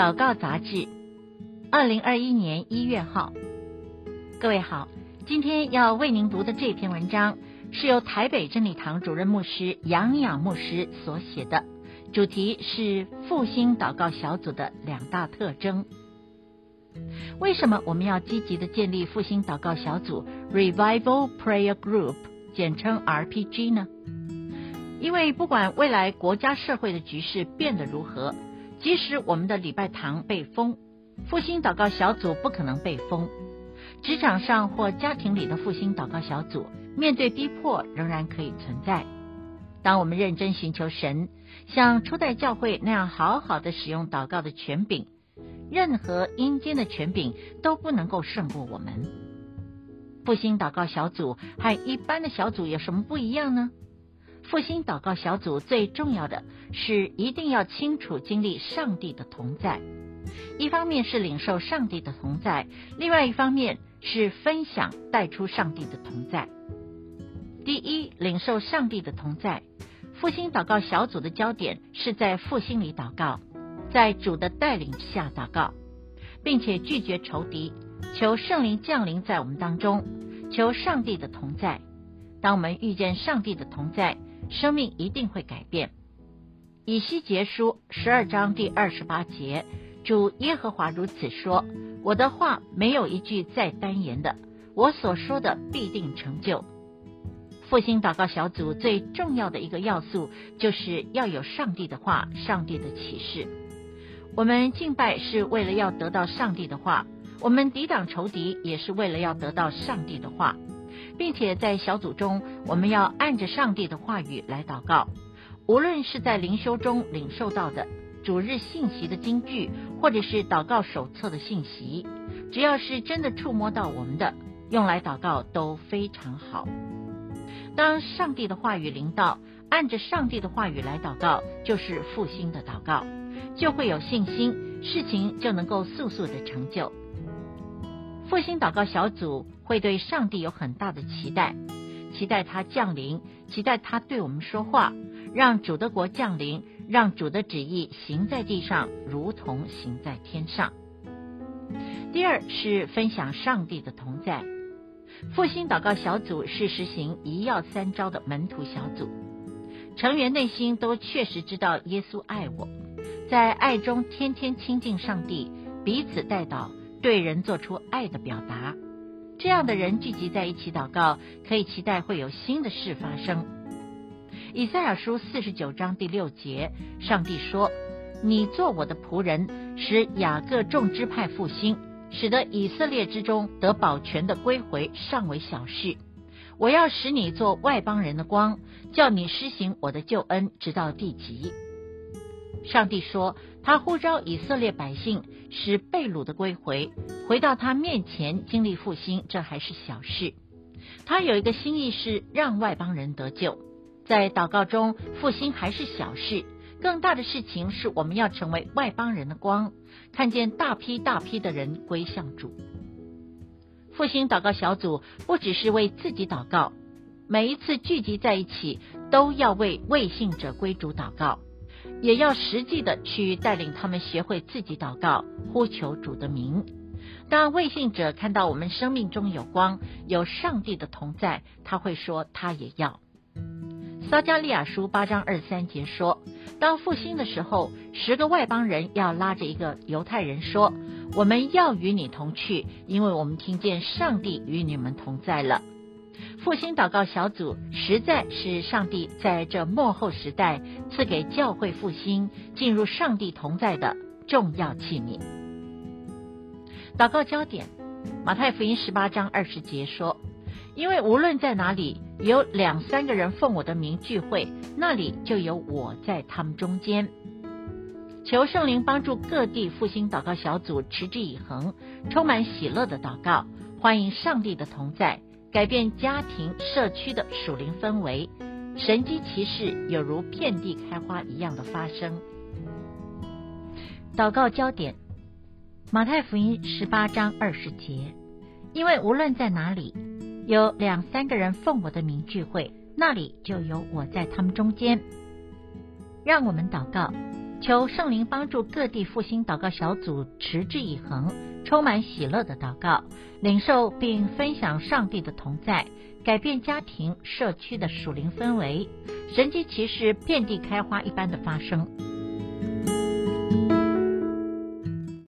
祷告杂志，二零二一年一月号。各位好，今天要为您读的这篇文章是由台北真理堂主任牧师杨雅牧师所写的，主题是复兴祷告小组的两大特征。为什么我们要积极的建立复兴祷告小组 （Revival Prayer Group），简称 RPG 呢？因为不管未来国家社会的局势变得如何，即使我们的礼拜堂被封，复兴祷告小组不可能被封。职场上或家庭里的复兴祷告小组，面对逼迫仍然可以存在。当我们认真寻求神，像初代教会那样好好的使用祷告的权柄，任何阴间的权柄都不能够胜过我们。复兴祷告小组和一般的小组有什么不一样呢？复兴祷告小组最重要的是一定要清楚经历上帝的同在，一方面是领受上帝的同在，另外一方面是分享带出上帝的同在。第一，领受上帝的同在，复兴祷告小组的焦点是在复兴里祷告，在主的带领下祷告，并且拒绝仇敌，求圣灵降临在我们当中，求上帝的同在。当我们遇见上帝的同在，生命一定会改变。以西结书十二章第二十八节，主耶和华如此说：“我的话没有一句再单言的，我所说的必定成就。”复兴祷告小组最重要的一个要素，就是要有上帝的话、上帝的启示。我们敬拜是为了要得到上帝的话，我们抵挡仇敌也是为了要得到上帝的话。并且在小组中，我们要按着上帝的话语来祷告。无论是在灵修中领受到的主日信息的金句，或者是祷告手册的信息，只要是真的触摸到我们的，用来祷告都非常好。当上帝的话语临到，按着上帝的话语来祷告，就是复兴的祷告，就会有信心，事情就能够速速的成就。复兴祷告小组会对上帝有很大的期待，期待他降临，期待他对我们说话，让主的国降临，让主的旨意行在地上，如同行在天上。第二是分享上帝的同在。复兴祷告小组是实行一要三招的门徒小组，成员内心都确实知道耶稣爱我，在爱中天天亲近上帝，彼此代祷。对人做出爱的表达，这样的人聚集在一起祷告，可以期待会有新的事发生。以赛亚书四十九章第六节，上帝说：“你做我的仆人，使雅各众支派复兴，使得以色列之中得保全的归回，尚为小事。我要使你做外邦人的光，叫你施行我的救恩，直到地极。”上帝说，他呼召以色列百姓使被掳的归回，回到他面前经历复兴，这还是小事。他有一个心意是让外邦人得救，在祷告中复兴还是小事，更大的事情是我们要成为外邦人的光，看见大批大批的人归向主。复兴祷告小组不只是为自己祷告，每一次聚集在一起都要为未信者归主祷告。也要实际的去带领他们学会自己祷告，呼求主的名。当未信者看到我们生命中有光，有上帝的同在，他会说他也要。撒迦利亚书八章二三节说，当复兴的时候，十个外邦人要拉着一个犹太人说：“我们要与你同去，因为我们听见上帝与你们同在了。”复兴祷告小组实在是上帝在这末后时代赐给教会复兴、进入上帝同在的重要器皿。祷告焦点：马太福音十八章二十节说：“因为无论在哪里有两三个人奉我的名聚会，那里就有我在他们中间。”求圣灵帮助各地复兴祷告小组持之以恒，充满喜乐的祷告，欢迎上帝的同在。改变家庭、社区的属灵氛围，神迹奇事有如遍地开花一样的发生。祷告焦点：马太福音十八章二十节，因为无论在哪里，有两三个人奉我的名聚会，那里就有我在他们中间。让我们祷告，求圣灵帮助各地复兴祷告小组持之以恒，充满喜乐的祷告，领受并分享上帝的同在，改变家庭、社区的属灵氛围，神迹奇事遍地开花一般的发生。